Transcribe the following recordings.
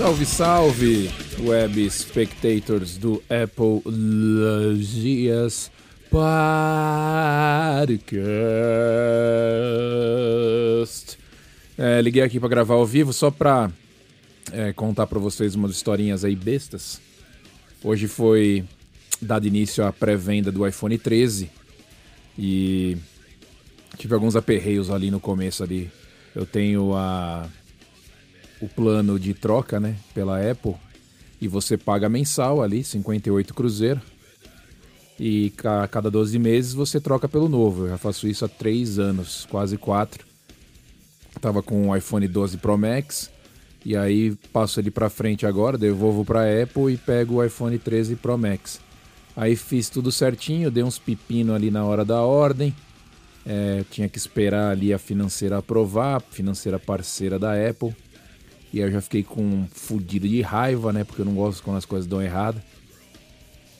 Salve, salve, web spectators do Apple Logias Podcast. É, liguei aqui para gravar ao vivo só para é, contar para vocês umas historinhas aí bestas. Hoje foi dado início à pré-venda do iPhone 13 e tive alguns aperreios ali no começo ali. Eu tenho a o plano de troca, né, pela Apple, e você paga mensal ali, 58 cruzeiro. E a cada 12 meses você troca pelo novo. Eu já faço isso há 3 anos, quase 4. Tava com o iPhone 12 Pro Max e aí passo ele para frente agora, devolvo para Apple e pego o iPhone 13 Pro Max. Aí fiz tudo certinho, dei uns pepino ali na hora da ordem. É, tinha que esperar ali a financeira aprovar, financeira parceira da Apple. E aí eu já fiquei com fudido de raiva, né? Porque eu não gosto quando as coisas dão errado.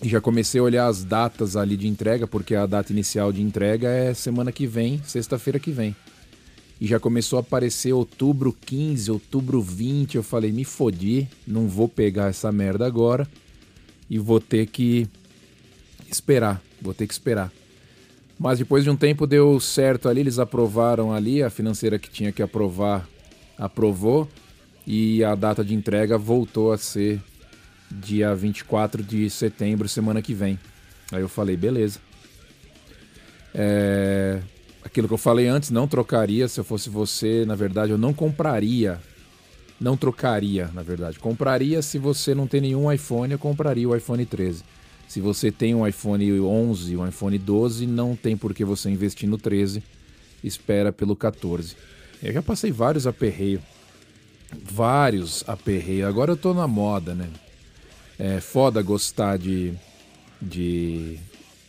E já comecei a olhar as datas ali de entrega, porque a data inicial de entrega é semana que vem, sexta-feira que vem. E já começou a aparecer outubro 15, outubro 20. Eu falei, me fodi, não vou pegar essa merda agora. E vou ter que esperar, vou ter que esperar. Mas depois de um tempo deu certo ali, eles aprovaram ali, a financeira que tinha que aprovar aprovou e a data de entrega voltou a ser dia 24 de setembro, semana que vem. Aí eu falei, beleza. É... Aquilo que eu falei antes, não trocaria se eu fosse você, na verdade, eu não compraria. Não trocaria, na verdade. Compraria se você não tem nenhum iPhone, eu compraria o iPhone 13. Se você tem um iPhone 11, um iPhone 12, não tem por que você investir no 13. Espera pelo 14. Eu já passei vários aperreios vários aperreios. Agora eu tô na moda, né? É foda gostar de, de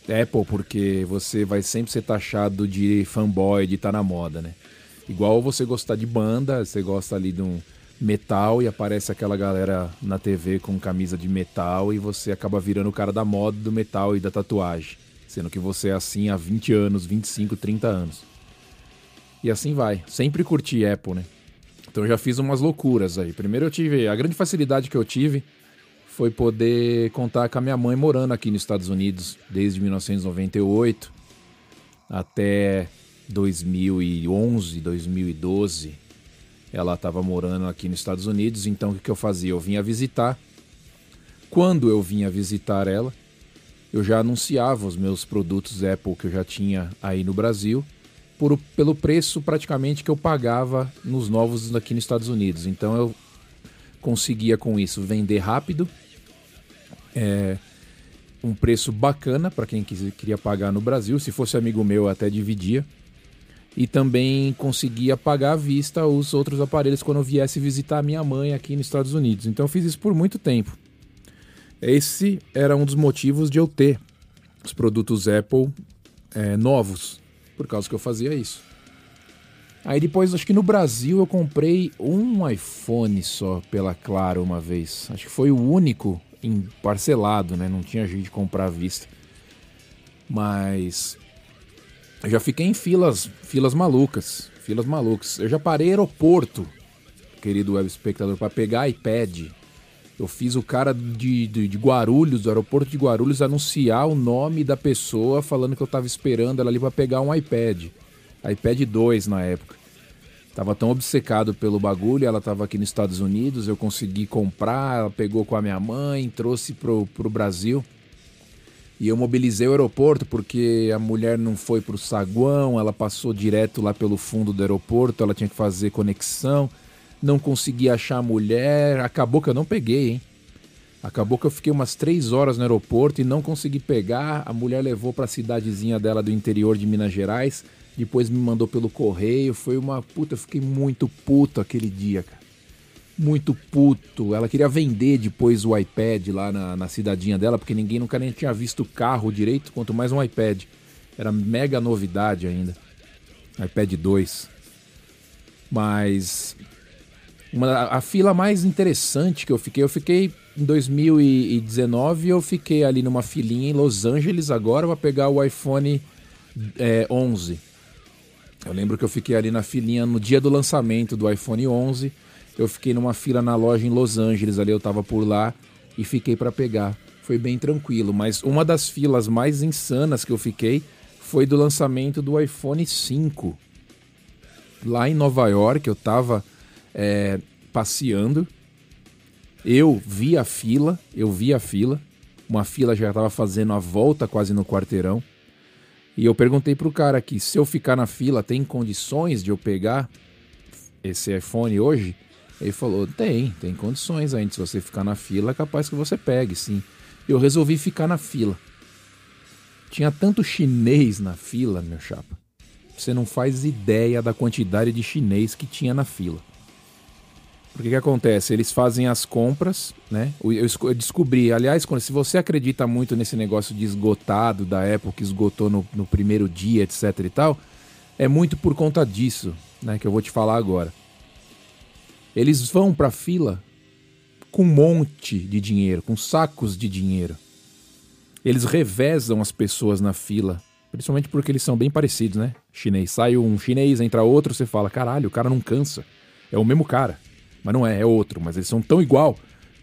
Apple porque você vai sempre ser taxado de fanboy, de estar tá na moda, né? Igual você gostar de banda, você gosta ali de um metal e aparece aquela galera na TV com camisa de metal e você acaba virando o cara da moda do metal e da tatuagem. Sendo que você é assim há 20 anos, 25, 30 anos. E assim vai. Sempre curti Apple, né? Então eu já fiz umas loucuras aí. Primeiro eu tive. A grande facilidade que eu tive foi poder contar com a minha mãe morando aqui nos Estados Unidos desde 1998 até 2011, 2012. Ela estava morando aqui nos Estados Unidos, então o que eu fazia? Eu vinha visitar. Quando eu vinha visitar ela, eu já anunciava os meus produtos Apple que eu já tinha aí no Brasil por, pelo preço praticamente que eu pagava nos novos aqui nos Estados Unidos. Então eu conseguia com isso vender rápido, é, um preço bacana para quem queria pagar no Brasil. Se fosse amigo meu, até dividia. E também conseguia pagar à vista os outros aparelhos quando eu viesse visitar minha mãe aqui nos Estados Unidos. Então eu fiz isso por muito tempo. Esse era um dos motivos de eu ter os produtos Apple é, novos por causa que eu fazia isso. Aí depois, acho que no Brasil eu comprei um iPhone só pela Claro uma vez. Acho que foi o único em parcelado, né? Não tinha jeito de comprar à vista. Mas eu já fiquei em filas, filas malucas, filas malucas. Eu já parei aeroporto, querido web espectador, para pegar iPad eu fiz o cara de, de, de, Guarulhos, do aeroporto de Guarulhos, anunciar o nome da pessoa, falando que eu tava esperando ela ali para pegar um iPad. iPad 2 na época. Tava tão obcecado pelo bagulho, ela tava aqui nos Estados Unidos, eu consegui comprar, ela pegou com a minha mãe, trouxe pro, pro Brasil. E eu mobilizei o aeroporto porque a mulher não foi pro saguão, ela passou direto lá pelo fundo do aeroporto, ela tinha que fazer conexão não consegui achar a mulher, acabou que eu não peguei, hein? Acabou que eu fiquei umas três horas no aeroporto e não consegui pegar. A mulher levou para a cidadezinha dela do interior de Minas Gerais. Depois me mandou pelo correio. Foi uma puta. Eu fiquei muito puto aquele dia, cara. Muito puto. Ela queria vender depois o iPad lá na, na cidadinha dela, porque ninguém nunca nem tinha visto o carro direito, quanto mais um iPad. Era mega novidade ainda. iPad 2. Mas uma, a fila mais interessante que eu fiquei, eu fiquei em 2019, eu fiquei ali numa filinha em Los Angeles agora para pegar o iPhone é, 11. Eu lembro que eu fiquei ali na filinha no dia do lançamento do iPhone 11. eu fiquei numa fila na loja em Los Angeles, ali eu tava por lá e fiquei para pegar. Foi bem tranquilo, mas uma das filas mais insanas que eu fiquei foi do lançamento do iPhone 5. Lá em Nova York, eu tava é, passeando, eu vi a fila, eu vi a fila, uma fila já estava fazendo a volta quase no quarteirão. E eu perguntei pro cara aqui, se eu ficar na fila, tem condições de eu pegar esse iPhone hoje? Ele falou, tem, tem condições ainda. Se você ficar na fila, é capaz que você pegue, sim. Eu resolvi ficar na fila. Tinha tanto chinês na fila, meu chapa. Você não faz ideia da quantidade de chinês que tinha na fila. Porque que acontece? Eles fazem as compras, né? Eu descobri, aliás, se você acredita muito nesse negócio de esgotado da Apple, que esgotou no, no primeiro dia, etc e tal, é muito por conta disso, né? Que eu vou te falar agora. Eles vão pra fila com um monte de dinheiro, com sacos de dinheiro. Eles revezam as pessoas na fila, principalmente porque eles são bem parecidos, né? Chinês. Sai um chinês, entra outro, você fala, caralho, o cara não cansa. É o mesmo cara. Mas não é, é outro. Mas eles são tão igual.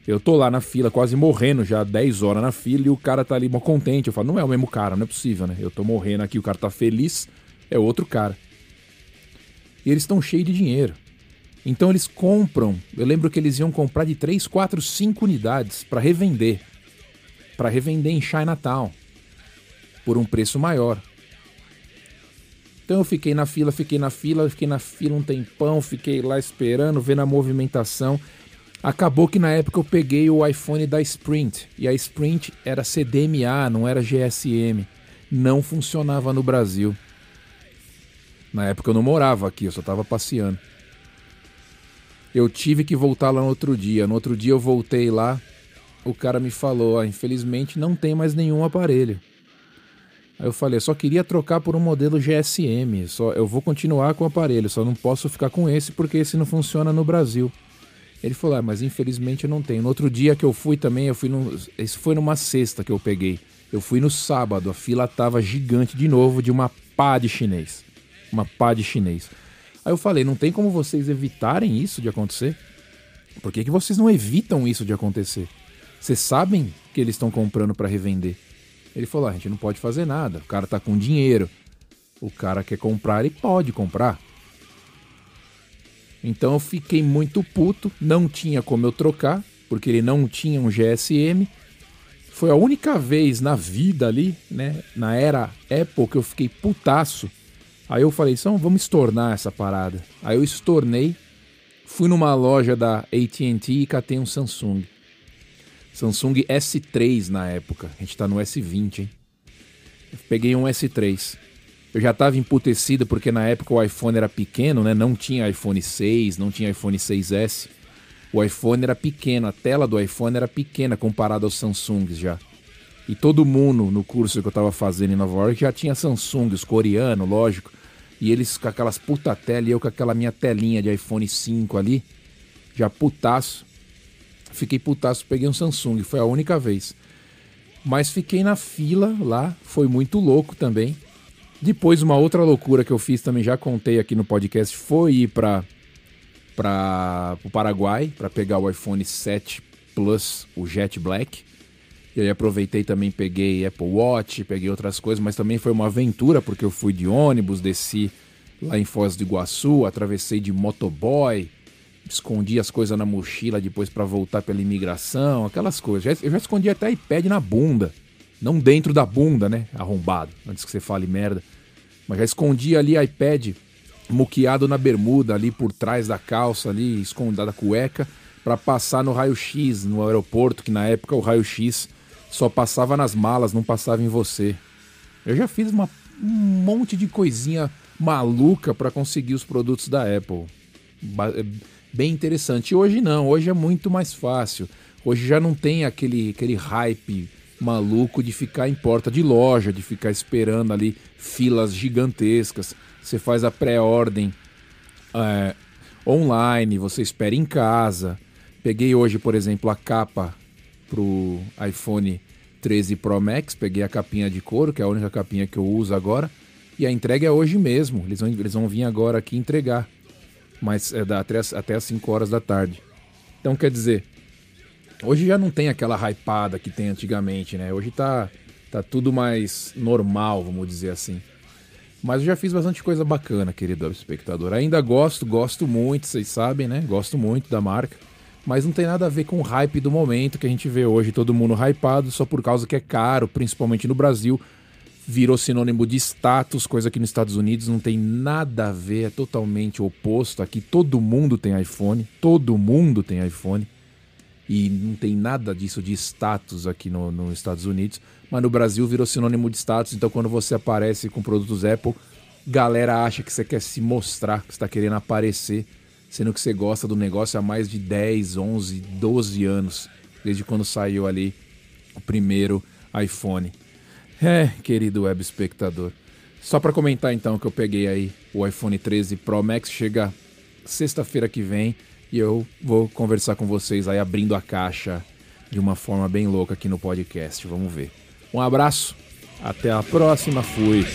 Eu tô lá na fila, quase morrendo já, 10 horas na fila, e o cara tá ali mó contente. Eu falo, não é o mesmo cara, não é possível, né? Eu tô morrendo aqui, o cara tá feliz, é outro cara. E eles estão cheios de dinheiro. Então eles compram. Eu lembro que eles iam comprar de 3, 4, 5 unidades para revender. Para revender em Chinatown. Por um preço maior. Então eu fiquei na fila, fiquei na fila, fiquei na fila um tempão, fiquei lá esperando, vendo a movimentação. Acabou que na época eu peguei o iPhone da Sprint e a Sprint era CDMA, não era GSM. Não funcionava no Brasil. Na época eu não morava aqui, eu só estava passeando. Eu tive que voltar lá no outro dia. No outro dia eu voltei lá, o cara me falou: ah, infelizmente não tem mais nenhum aparelho. Aí eu falei, só queria trocar por um modelo GSM, só eu vou continuar com o aparelho, só não posso ficar com esse porque esse não funciona no Brasil. Ele falou, ah, mas infelizmente eu não tenho. No outro dia que eu fui também, eu fui no, isso foi numa sexta que eu peguei. Eu fui no sábado, a fila tava gigante de novo de uma pá de chinês. Uma pá de chinês. Aí eu falei, não tem como vocês evitarem isso de acontecer? Por que, que vocês não evitam isso de acontecer? Vocês sabem que eles estão comprando para revender. Ele falou: ah, a gente não pode fazer nada, o cara tá com dinheiro. O cara quer comprar, ele pode comprar. Então eu fiquei muito puto, não tinha como eu trocar, porque ele não tinha um GSM. Foi a única vez na vida ali, né, na era Apple, que eu fiquei putaço. Aí eu falei, então vamos estornar essa parada. Aí eu estornei, fui numa loja da AT&T e catei um Samsung. Samsung S3 na época. A gente tá no S20, hein? Eu peguei um S3. Eu já estava emputecido porque na época o iPhone era pequeno, né? Não tinha iPhone 6, não tinha iPhone 6S. O iPhone era pequeno, a tela do iPhone era pequena comparada aos Samsungs já. E todo mundo no curso que eu estava fazendo em Nova York já tinha Samsung, os coreanos, lógico. E eles com aquelas puta tela e eu com aquela minha telinha de iPhone 5 ali, já putaço. Fiquei putaço, peguei um Samsung, foi a única vez. Mas fiquei na fila lá, foi muito louco também. Depois, uma outra loucura que eu fiz também, já contei aqui no podcast, foi ir para para o Paraguai para pegar o iPhone 7 Plus, o Jet Black. E aí aproveitei também, peguei Apple Watch, peguei outras coisas, mas também foi uma aventura porque eu fui de ônibus, desci lá em Foz do Iguaçu, atravessei de motoboy, escondi as coisas na mochila depois para voltar pela imigração, aquelas coisas. Eu já escondi até iPad na bunda. Não dentro da bunda, né? Arrombado, antes que você fale merda. Mas já escondi ali iPad muqueado na bermuda, ali por trás da calça, ali, escondida da cueca, para passar no raio-x no aeroporto, que na época o raio-x só passava nas malas, não passava em você. Eu já fiz uma, um monte de coisinha maluca para conseguir os produtos da Apple bem interessante. Hoje não, hoje é muito mais fácil. Hoje já não tem aquele, aquele hype maluco de ficar em porta de loja, de ficar esperando ali filas gigantescas. Você faz a pré-ordem é, online, você espera em casa. Peguei hoje, por exemplo, a capa pro iPhone 13 Pro Max, peguei a capinha de couro, que é a única capinha que eu uso agora, e a entrega é hoje mesmo. Eles vão, eles vão vir agora aqui entregar. Mas é da, até, até as 5 horas da tarde. Então quer dizer, hoje já não tem aquela hypada que tem antigamente, né? Hoje tá, tá tudo mais normal, vamos dizer assim. Mas eu já fiz bastante coisa bacana, querido espectador. Ainda gosto, gosto muito, vocês sabem, né? Gosto muito da marca. Mas não tem nada a ver com o hype do momento que a gente vê hoje, todo mundo hypado só por causa que é caro, principalmente no Brasil. Virou sinônimo de status, coisa que nos Estados Unidos não tem nada a ver, é totalmente oposto. Aqui todo mundo tem iPhone, todo mundo tem iPhone. E não tem nada disso de status aqui no, nos Estados Unidos mas no Brasil virou sinônimo de status. Então, quando você aparece com produtos Apple, galera acha que você quer se mostrar, que está querendo aparecer, sendo que você gosta do negócio há mais de 10, 11, 12 anos, desde quando saiu ali o primeiro iPhone. É, querido web espectador. Só para comentar então que eu peguei aí o iPhone 13 Pro Max chega sexta-feira que vem e eu vou conversar com vocês aí abrindo a caixa de uma forma bem louca aqui no podcast. Vamos ver. Um abraço, até a próxima, fui.